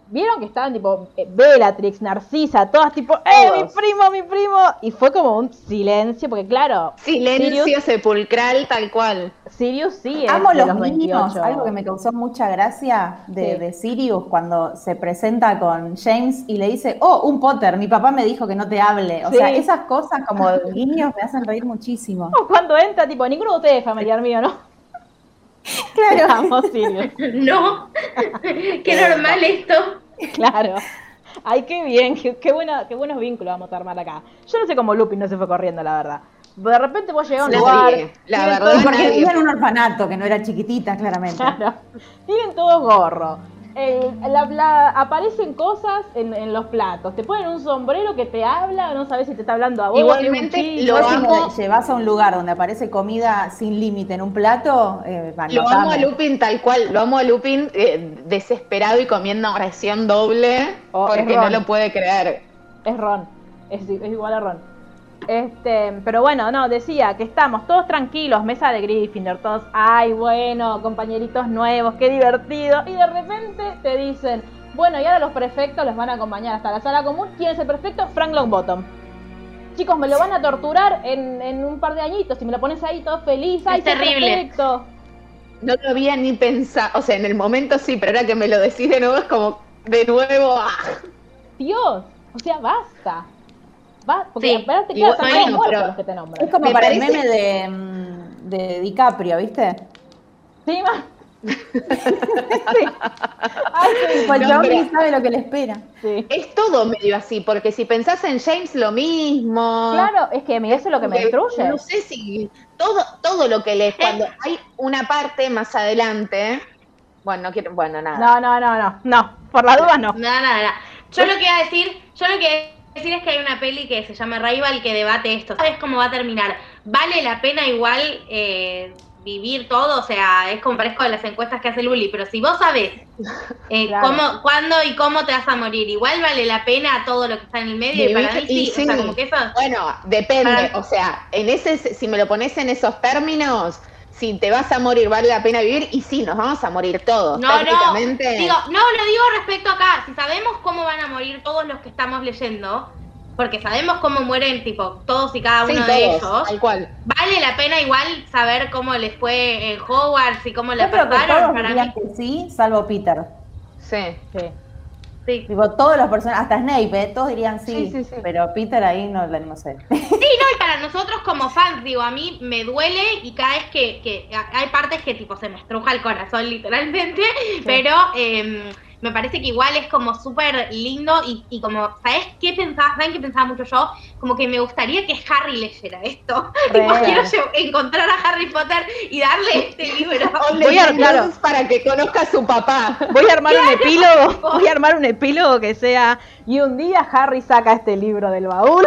Vieron que estaban tipo eh, Bellatrix, Narcisa, todas tipo, ¡eh, mi primo, mi primo! Y fue como un silencio, porque claro, Silencio Sirius, sepulcral tal cual. Sirius sí es Amo de los, los niños, 28. algo que me causó mucha gracia de, Sí. de Sirius cuando se presenta con James y le dice, oh, un Potter, mi papá me dijo que no te hable. O Sí. sea, esas cosas como guiños me hacen reír muchísimo. Cuando entra, tipo, ninguno de ustedes es familiar mío, ¿no? Claro. Amo Sirius. No, qué normal esto. Claro. Ay, qué bien, qué, qué, buena, qué buenos vínculos vamos a armar acá. Yo no sé cómo Lupin no se fue corriendo, la verdad. De repente vos llegás a un lugar. la verdad, Porque nadie. vivía en un orfanato, que no era chiquitita, claramente. Claro. Tienen todos gorro. El- la- la- aparecen cosas en, en los platos. Te ponen un sombrero que te habla, no sabes si te está hablando a vos. Igualmente, lo si amo. me llevas a un lugar donde aparece comida sin límite en un plato, eh, Lo amo a. Lupin tal cual, lo amo a Lupin eh, desesperado y comiendo ración doble Oh, porque no lo puede creer. Es Ron. Es, es igual a Ron. Este, pero bueno, no, decía que estamos todos tranquilos, mesa de Gryffindor, todos, ay, bueno, compañeritos nuevos, qué divertido. Y de repente te dicen, bueno, y ahora los prefectos los van a acompañar hasta la sala común. ¿Quién es el prefecto? Frank Longbottom. Chicos, me lo van a torturar en, en un par de añitos. Si me lo pones ahí todo feliz, ay, Es terrible. prefecto. No lo había ni pensado, o sea, en el momento sí, pero ahora que me lo decís de nuevo es como de nuevo, ¡ah! Dios, o sea, basta. Va, porque Sí, están pero- los que te nombran. Es como Me para el meme de, mm, de DiCaprio, ¿viste? Sí, ma. sí. Ay, sí, Pues No, sabe lo que le espera. sí. Es todo medio así, porque si pensás en James lo mismo. Claro, es que eso es lo que me destruye. No sé si todo, todo lo que lees, cuando hay una parte más adelante, bueno, no quiero, bueno, nada. No, no, no, no, no, por la duda no. Nada, nada, nada. Yo lo que iba a decir, yo lo que decir es que hay una peli que se llama Rival que debate esto. ¿Sabes cómo va a terminar? ¿Vale la pena igual eh, vivir todo? O sea, es como parezco de las encuestas que hace Luli, pero si vos sabés eh, Claro. cómo, cuándo y cómo te vas a morir, igual vale la pena todo lo que está en el medio y para mí sí, o sea, como que eso... Bueno, depende, Para- o sea, en ese, si me lo pones en esos términos, si te vas a morir, vale la pena vivir, y sí, nos vamos a morir todos. No, no, prácticamente. digo, no, lo digo respecto acá, si sabemos cómo van a morir todos los que estamos leyendo, porque sabemos cómo mueren tipo todos y cada Sí, uno de todos, ellos, tal cual. vale la pena igual saber cómo les fue en Hogwarts y cómo le creo que pasaron todos para mí. que sí, salvo Peter. Sí. Sí. Sí. Tipo, todos los personajes, hasta Snape, ¿eh? todos dirían sí, Sí, sí, sí. pero Peter ahí no, no sé. Sí, no, y para nosotros como fans, digo, a mí me duele y cada vez que, que hay partes que tipo se me estruja el corazón literalmente, pero eh, me parece que igual es como súper lindo y, y como, ¿sabes qué pensaba? ¿Saben qué pensaba mucho yo? Como que me gustaría que Harry leyera esto. Quiero encontrar a Harry Potter y darle este libro. Voy a- claro. para que conozca a su papá. Voy a armar un epílogo, voy a armar un epílogo que sea Y un día Harry saca este libro del baúl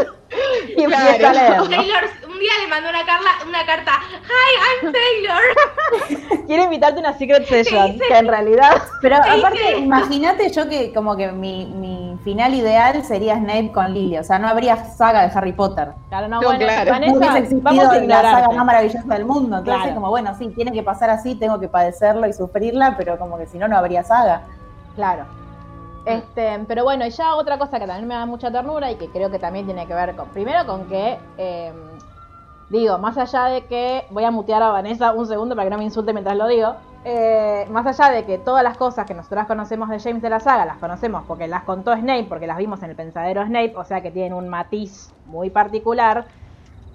y Claro. empieza a leerlo. Taylor un día le mandó una, carla, una carta, Hi, I'm Taylor. Quiere invitarte a una secret session, que en realidad Pero ¿Qué aparte, imagínate yo que como que mi, mi final ideal sería Snape con Lily, o sea, no habría saga de Harry Potter. Claro, no, No, bueno, claro. Vanessa, vamos a la saga más maravillosa del mundo. Entonces, Claro. como bueno, sí, tiene que pasar así, tengo que padecerlo y sufrirla, pero como que si no, no habría saga. Claro. Este, pero bueno, y ya otra cosa que también me da mucha ternura y que creo que también tiene que ver con, primero con que, eh, digo, más allá de que, voy a mutear a Vanessa un segundo para que no me insulte mientras lo digo, eh, más allá de que todas las cosas que nosotras conocemos de James de la saga, las conocemos porque las contó Snape, porque las vimos en el pensadero Snape, o sea que tienen un matiz muy particular,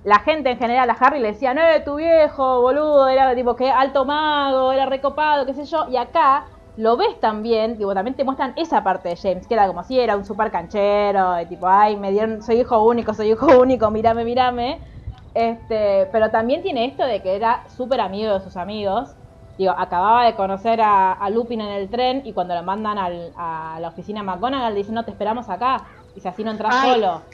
la gente en general a Harry le decía, no, tu viejo, boludo, era tipo que alto mago, era recopado, qué sé yo, y acá lo ves también, tipo, también te muestran esa parte de James, que era como si era un super canchero, y tipo, ay, me dieron, soy hijo único, soy hijo único, mírame, mírame. Este, pero también tiene esto de que era súper amigo de sus amigos. Digo, acababa de conocer a, a Lupin en el tren y cuando lo mandan al- a la oficina McGonagall dice, no, te esperamos acá. Dice, así no entras Ay. solo.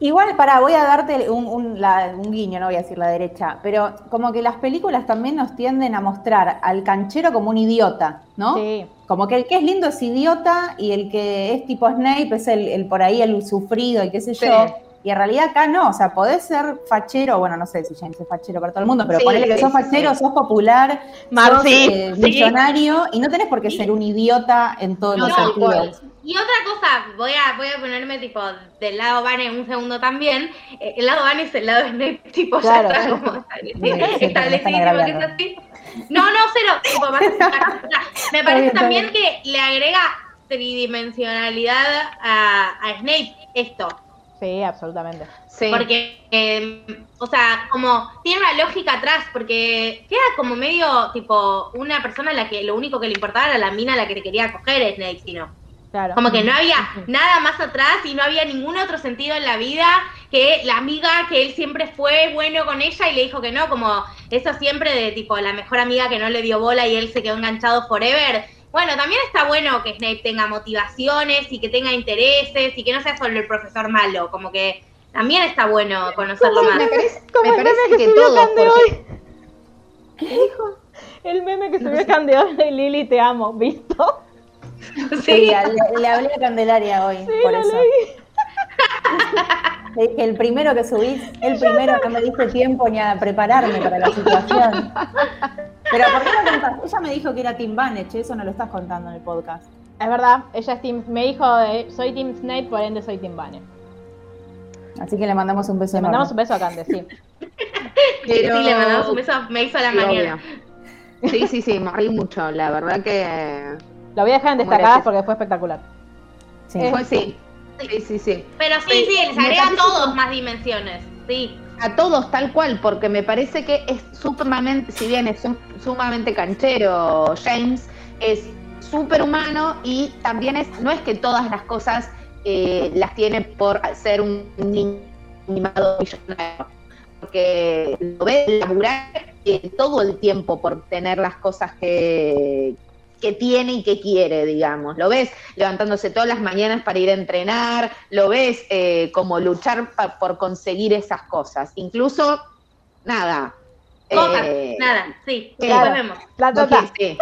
Igual, para, voy a darte un, un- la- un guiño, no voy a decir la derecha, pero como que las películas también nos tienden a mostrar al canchero como un idiota, ¿no? Sí. Como que el que es lindo es idiota y el que es tipo Snape es el, el por ahí el sufrido y qué sé yo. Y en realidad acá no, o sea, podés ser fachero, bueno, no sé si James es fachero para todo el mundo, pero Sí, ponele que sos fachero, sos popular, Mar, sos eh, millonario y no tenés por qué ser un idiota en todos No, los sentidos. Y otra cosa, voy a, voy a ponerme tipo del lado Vane un segundo también. Eh, el lado Vane es el lado Snape, tipo, Claro. ya está como establecido que es así. No, no, cero. Tipo, me parece bien, también que le agrega tridimensionalidad a, a Snape esto. Sí, absolutamente. Sí. Porque, eh, o sea, como tiene una lógica atrás, porque queda como medio tipo una persona a la que lo único que le importaba era la mina a la que te quería coger Snape, sino. Claro. Como que no había nada más atrás y no había ningún otro sentido en la vida que la amiga que él siempre fue bueno con ella y le dijo que no, como eso siempre de tipo la mejor amiga que no le dio bola y él se quedó enganchado forever. Bueno, también está bueno que Snape tenga motivaciones y que tenga intereses y que no sea solo el profesor malo, como que también está bueno conocerlo más. me parece, me que que subió todos, Cande porque- El meme que subió Candeola y Lili, te amo, ¿visto? Sí, le, le hablé a Candelaria hoy, por eso. Le dije, el primero que subís, el primero no me diste tiempo ni a prepararme para la situación. Pero ¿por qué no contás? Ella me dijo que era Tim Banech, eso no lo estás contando en el podcast. Es verdad, ella es team, me dijo, de, soy Team Snape, por ende soy Team Bane. Así que le mandamos un beso Le enorme. mandamos un beso a Cande, sí. Pero- Sí, le mandamos un beso, me hizo la Sí, mañana. obvio. Sí, sí, sí, me reí mucho, la verdad que... Lo voy a dejar en destacadas porque fue espectacular. Sí. Pues sí, sí, sí, sí. Pero sí, sí, les Me agrega a todos más dimensiones, sí. A todos tal cual, porque me parece que es sumamente, si bien es sum- sumamente canchero, James es súper humano y también es, no es que todas las cosas eh, las tiene por ser un niño mimado millonario, porque lo ve laburar eh, todo el tiempo por tener las cosas que, que tiene y que quiere, digamos. Lo ves levantándose todas las mañanas para ir a entrenar, lo ves eh, como luchar pa- por conseguir esas cosas. Incluso, nada. Eh, nada, sí, Claro. después vemos. La no que- sí.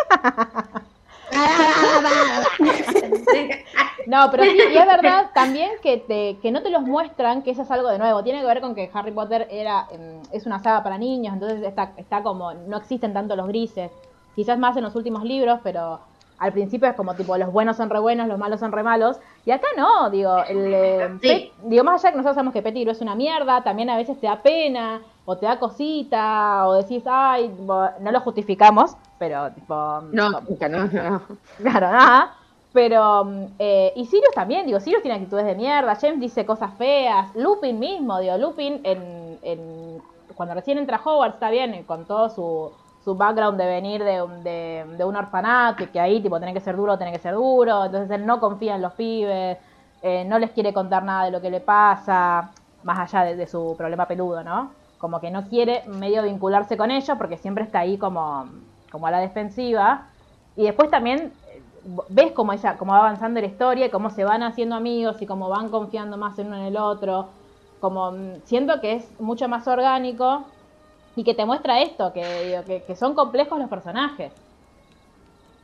Sí. No, pero sí, y es verdad también que, te, que no te los muestran, que eso es algo de nuevo. Tiene que ver con que Harry Potter era em, es una saga para niños, entonces está, está como, no existen tanto los grises. Quizás más en los últimos libros, pero al principio es como tipo los buenos son re buenos, los malos son re malos. Y acá no, digo, el, eh, Sí. Pet- digo, más allá que nosotros sabemos que Pettigrew es una mierda, también a veces te da pena, o te da cosita, o decís, ay, no lo justificamos, pero tipo... No, que no, no. Claro, nada. Pero, mm, eh, y Sirius también, digo, Sirius tiene actitudes de mierda, James dice cosas feas, Lupin mismo, digo, Lupin en, en- cuando recién entra Howard está bien, con todo su, su background de venir de, un- de, de un orfanato que ahí, tipo, tiene que ser duro, tiene que ser duro, entonces él no confía en los pibes, eh, no les quiere contar nada de lo que le pasa, más allá de, de su problema peludo, ¿no? Como que no quiere medio vincularse con ellos porque siempre está ahí como, como a la defensiva. Y después también eh, ves cómo, ella, cómo va avanzando la historia y cómo se van haciendo amigos y cómo van confiando más en uno en el otro. Como mm, siento que es mucho más orgánico y que te muestra esto, que, que, que son complejos los personajes.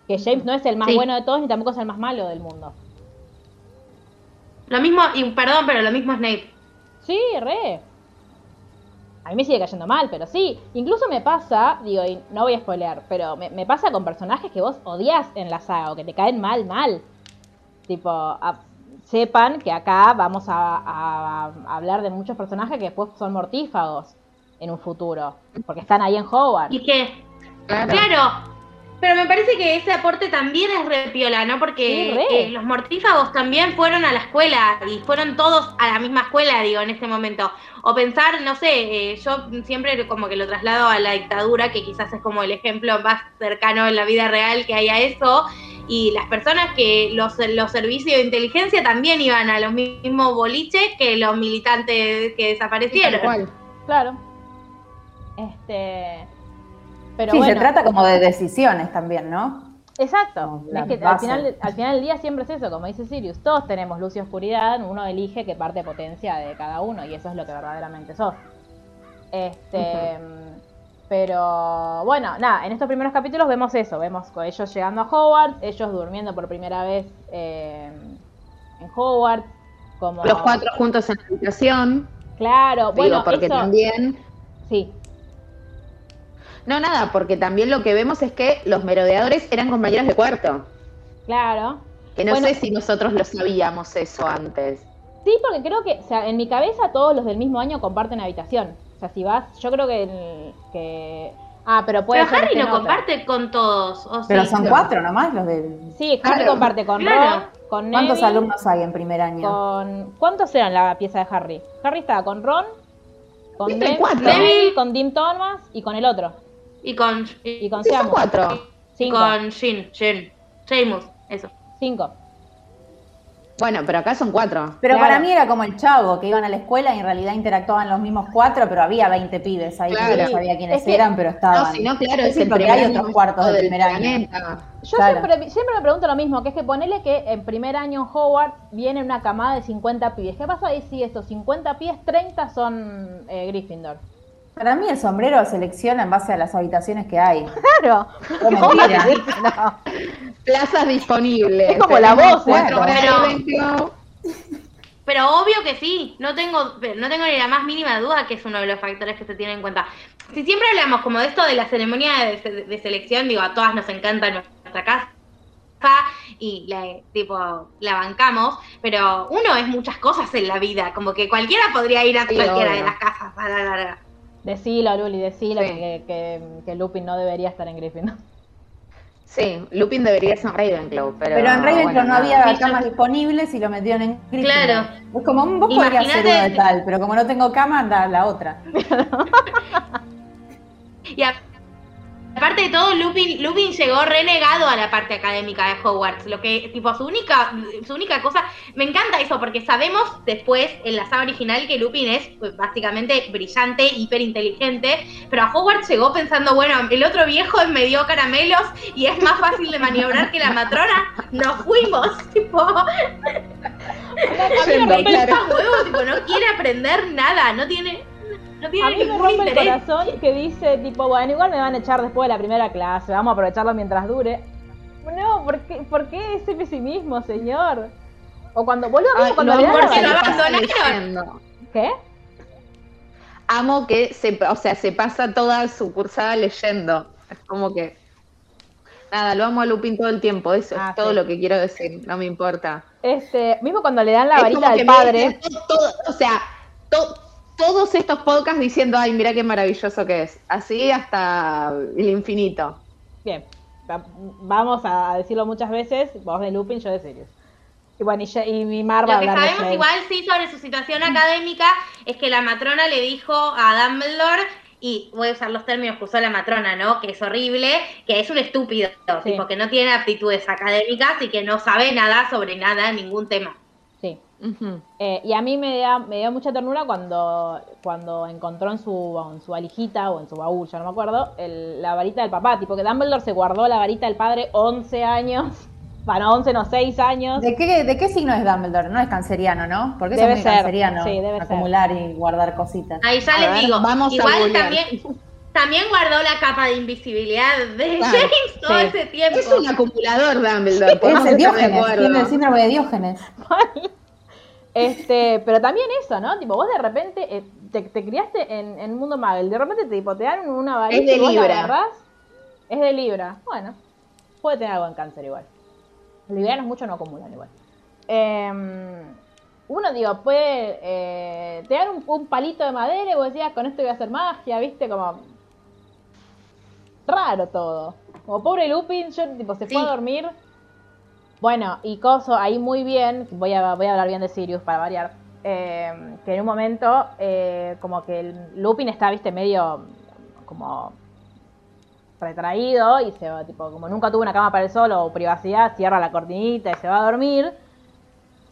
Que James no es el más Sí. bueno de todos ni tampoco es el más malo del mundo. Lo mismo, y perdón, pero lo mismo Snape. Sí, re. A mí me sigue cayendo mal, pero sí. Incluso me pasa, digo, y no voy a spoilear, pero me, me pasa con personajes que vos odias en la saga o que te caen mal, mal. Tipo, a- sepan que acá vamos a, a- a hablar de muchos personajes que después son mortífagos en un futuro. Porque están ahí en Howard. Y que, Claro. claro, pero me parece que ese aporte también es re piola, ¿no? Sí, Porque re. eh, los mortífagos también fueron a la escuela y fueron todos a la misma escuela, digo, en este momento. O pensar, no sé, eh, yo siempre como que lo traslado a la dictadura, que quizás es como el ejemplo más cercano en la vida real que hay a eso. Y las personas que los, los servicios de inteligencia también iban a los mismos boliches que los militantes que Sí, desaparecieron. cual. Claro. Este. Pero sí, se trata como de decisiones también, ¿no? Exacto. Es que al final, al final del día siempre es eso, como dice Sirius, todos tenemos luz y oscuridad, uno elige qué parte potencia de cada uno y eso es lo que verdaderamente sos. Este, pero bueno, nada, en estos primeros capítulos vemos eso, vemos con ellos llegando a Hogwarts, ellos durmiendo por primera vez eh, en Hogwarts, como Los cuatro juntos en la habitación. Claro, Digo, bueno, porque eso, también. sí, No, nada, porque también lo que vemos es que los merodeadores eran compañeros de cuarto. claro. Que no Bueno. sé si nosotros lo sabíamos eso antes. Sí, porque creo que, o sea, en mi cabeza todos los del mismo año comparten habitación. O sea, si vas, yo creo que, el- que ah, pero puede Pero ser Harry esté no otra. comparte con todos. ¿o Pero sí? son cuatro nomás los del... Sí, Harry Claro. comparte con Claro. Ron, con ¿Cuántos Neville, alumnos hay en primer año? con ¿Cuántos eran la pieza de Harry? Harry estaba con Ron, con cuatro. Neville, con Dim Thomas y con el otro. Y con, Y y con Sí, son Seamus. cuatro. Cinco. con Jin, Jin, Seamus, eso. Cinco. Bueno, pero acá son cuatro. Pero Claro. para mí era como el chavo, que iban a la escuela y en realidad interactuaban los mismos cuatro, pero había 20 pibes ahí que Claro. no sabía quiénes Es que- eran, pero estaban. No, si no, claro, Sí, es el porque primer hay año otros cuartos de del primer año. planeta. Yo Claro. siempre, siempre me pregunto lo mismo, que es que ponele que en primer año en Hogwarts viene una camada de 50 pibes. ¿Qué pasa ahí si estos 50 pibes, 30 son eh, Gryffindor? Para mí el sombrero selecciona en base a las habitaciones que hay. Claro. No. No. Plazas disponibles. Es como la voz, cuatro Pero- obvio que sí, no tengo, no tengo ni la más mínima duda que es uno de los factores que se tiene en cuenta. Si siempre hablamos como de esto de la ceremonia de, de selección, digo, a todas nos encanta nuestra casa y la, tipo, la bancamos, pero uno es muchas cosas en la vida, como que cualquiera podría ir a Sí, cualquiera obvio. de las casas. Decilo, Luli, decilo Sí. que, que, que Lupin no debería estar en Gryffindor. Sí, Lupin debería ser Ravenclaw, pero. Pero en Ravenclaw bueno, no nada. había Sí, yo- camas disponibles y lo metieron en Gryffindor. Claro. Es como, "Mm, vos podrías ser uno de tal, pero como no tengo cama, anda la otra. Y a- aparte de todo, Lupin, Lupin llegó renegado a la parte académica de Hogwarts. Lo que, tipo, su única, su única cosa. Me encanta eso, porque sabemos después en la saga original que Lupin es pues, básicamente brillante, hiperinteligente. Pero a Hogwarts llegó pensando, bueno, el otro viejo me dio caramelos y es más fácil de maniobrar que la matrona. Nos fuimos, tipo. A mí me Yendo, rompe, claro. Está huevo, tipo, no quiere aprender nada, no tiene. No a mí me rompe el corazón que dice, tipo, bueno, igual me van a echar después de la primera clase, vamos a aprovecharlo mientras dure. No, ¿por qué, ¿por qué ese pesimismo, señor? O cuando, mismo cuando no, le dan la porque lo abandonaron. ¿Qué? Amo que se, o sea, se pasa toda su cursada leyendo. Es como que. Nada, lo amo a Lupin todo el tiempo. Eso Ah, es todo sí. lo que quiero decir. No me importa. Este, mismo cuando le dan la Es varita al padre. todo- todo- o sea, to- todos estos podcasts diciendo, ay, mira qué maravilloso que es. Así hasta el infinito. Bien. va- vamos a decirlo muchas veces, vos de Lupin, yo de Sirius. Y bueno, y, y mi Mar va Lo que sabemos igual sí sobre su situación académica es que la matrona le dijo a Dumbledore, y voy a usar los términos que usó la matrona, ¿no? Que es horrible, que es un estúpido, Sí. tipo que no tiene aptitudes académicas y que no sabe nada sobre nada, ningún tema. Eh, y a mí me, da, me dio mucha ternura cuando, cuando encontró en su, en su valijita o en su baúl, ya no me acuerdo, el- la varita del papá. Tipo que Dumbledore se guardó la varita del padre 11 años. Bueno, 11 no, 6 años. ¿De qué, ¿De qué signo es Dumbledore? No es canceriano, ¿no? Porque eso Debe es muy ser, canceriano. sí, debe ser. acumular y guardar cositas. Ahí ya A les ver, digo, vamos a igual también, también guardó la capa de invisibilidad de Claro, James todo sí. ese tiempo. Es un acumulador, Dumbledore. Es el Diógenes, tiene el síndrome de Diógenes. Este, pero también eso, ¿no? Tipo, vos de repente eh, te, te criaste en, en mundo Muggle, de repente te, tipo, te dan una varita Es de y vos la Libra. agarrás. Es de Libra. Bueno, puede tener algo en cáncer igual. Los librianos mucho no acumulan igual. Eh, uno, digo, puede. Eh, te dan un, un palito de madera y vos decías, con esto voy a hacer magia, ¿viste? Como. Raro todo. Como pobre Lupin, yo, tipo, se fue Sí. a dormir. Bueno, y Coso, ahí muy bien, voy a, voy a hablar bien de Sirius para variar, eh, que en un momento eh, como que el Lupin está, viste, medio como retraído y se va, tipo, como nunca tuvo una cama para el sol o privacidad, cierra la cortinita y se va a dormir.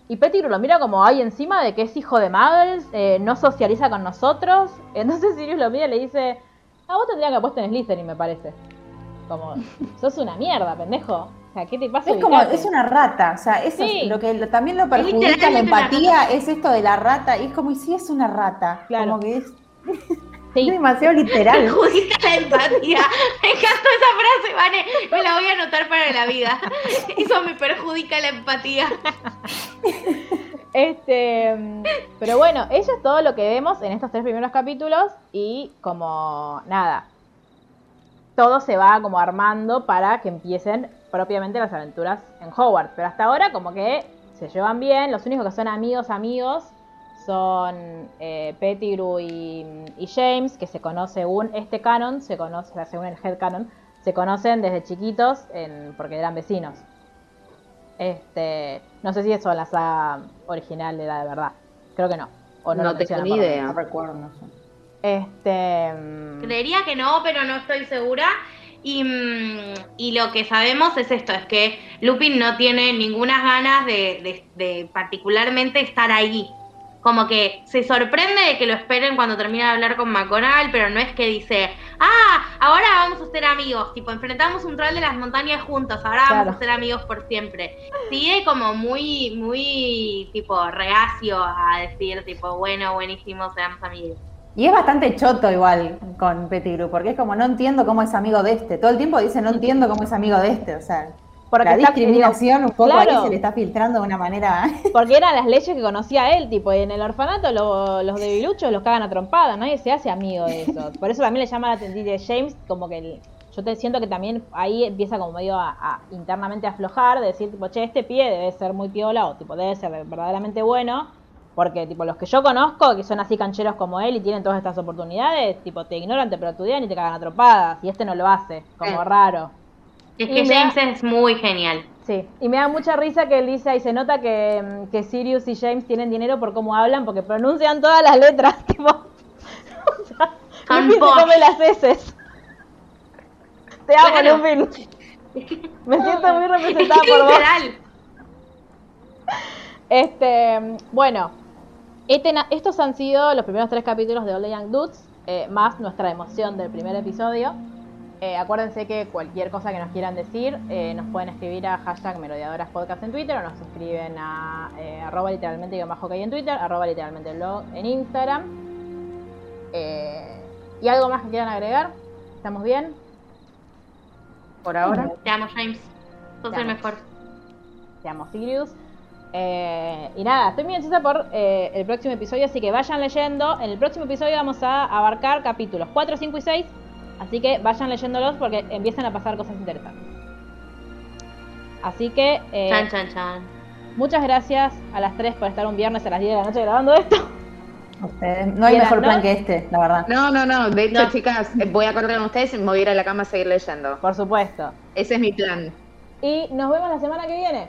Y Pettigrew lo mira como ahí encima de que es hijo de Muggles, eh, no socializa con nosotros. Entonces Sirius lo mira y le dice, a vos tendría que haber puesto en Slytherin, me parece. Como, sos una mierda, pendejo. O sea, ¿qué te pasa? Es como, es una rata, o sea, eso Sí. es lo que también lo perjudica la empatía, es esto de la rata, y es como, y sí es una rata, Claro. como que es, Sí. es demasiado literal. Perjudica la empatía. Me encantó esa frase, Vane. Me la voy a anotar para la vida. Eso me perjudica la empatía. Este, pero bueno, eso es todo lo que vemos en estos tres primeros capítulos y como nada, todo se va como armando para que empiecen propiamente las aventuras en Hogwarts. Pero hasta ahora como que se llevan bien, los únicos que son amigos, amigos son eh, Pettigrew y, y James, que se conoce según este canon, se conoce, según el head canon, se conocen desde chiquitos en- porque eran vecinos. Este, no sé si eso en la saga original era de verdad. Creo que no. O no, No lo tengo ni idea. No recuerdo, no sé. Este. mm, Creería que no, pero no estoy segura. Y, mm, y lo que sabemos es esto, es que Lupin no tiene ninguna ganas de, de- de particularmente estar ahí. Como que se sorprende de que lo esperen cuando termina de hablar con McGonagall, pero no es que dice, ah, ahora vamos a ser amigos, tipo, enfrentamos un troll de las montañas juntos, ahora Claro. vamos a ser amigos por siempre. Sigue como muy, muy, tipo, reacio a decir, tipo, bueno, buenísimo, seamos amigos. Y es bastante choto igual con Pettigrew, porque es como, no entiendo cómo es amigo de este. Todo el tiempo dice, no entiendo cómo es amigo de este. O sea, Porque la está- discriminación un poco claro. ahí se le está filtrando de una manera... Porque eran las leyes que conocía él, tipo, y en el orfanato lo- los debiluchos los cagan a trompadas, nadie se hace amigo de eso. Por eso también le llama la atención de James, como que el- yo te siento que también ahí empieza como medio a, a internamente a aflojar, de decir, tipo, che, este pie debe ser muy piola o tipo, debe ser verdaderamente bueno, porque tipo, los que yo conozco, que son así cancheros como él y tienen todas estas oportunidades, tipo, te ignoran, te pelotudean y te cagan a trompadas, y este no lo hace, como Eh. raro. Es Y que da- James es muy genial. Sí, y me da mucha risa que él dice, y se nota que, mm, que Sirius y James tienen dinero por cómo hablan, porque pronuncian todas las letras, tipo... o sea, se come las heces. Te amo, Claro. Lupin. Me siento muy Es representada que por vos. literal. Este, bueno, este na- estos han sido los primeros tres capítulos de All the Young Dudes, eh, más nuestra emoción del primer episodio. Eh, acuérdense que cualquier cosa que nos quieran decir, eh, nos pueden escribir a hashtag Merodeadoras Podcast en Twitter o nos escriben a arroba literalmente guion bajo que hay en Twitter, arroba literalmente blog en Instagram. ¿Y algo más que quieran agregar? ¿Estamos bien? Por ahora. Te amo, James. Sos el mejor. Te amo, Sirius. Eh, y nada, estoy muy ansiosa por eh, el próximo episodio, así que vayan leyendo. En el próximo episodio vamos a abarcar capítulos 4, 5 y 6, así que vayan leyéndolos porque empiezan a pasar cosas interesantes. Así que... Eh, chan, chan, chan. Muchas gracias a las 3 por estar un viernes a las 10 de la noche grabando esto. Ustedes. No hay mejor plan que este, la verdad. No, no, no. De hecho, chicas, voy a correr con ustedes y me voy a ir a la cama a seguir leyendo. Por supuesto. Ese es mi plan. Y nos vemos la semana que viene.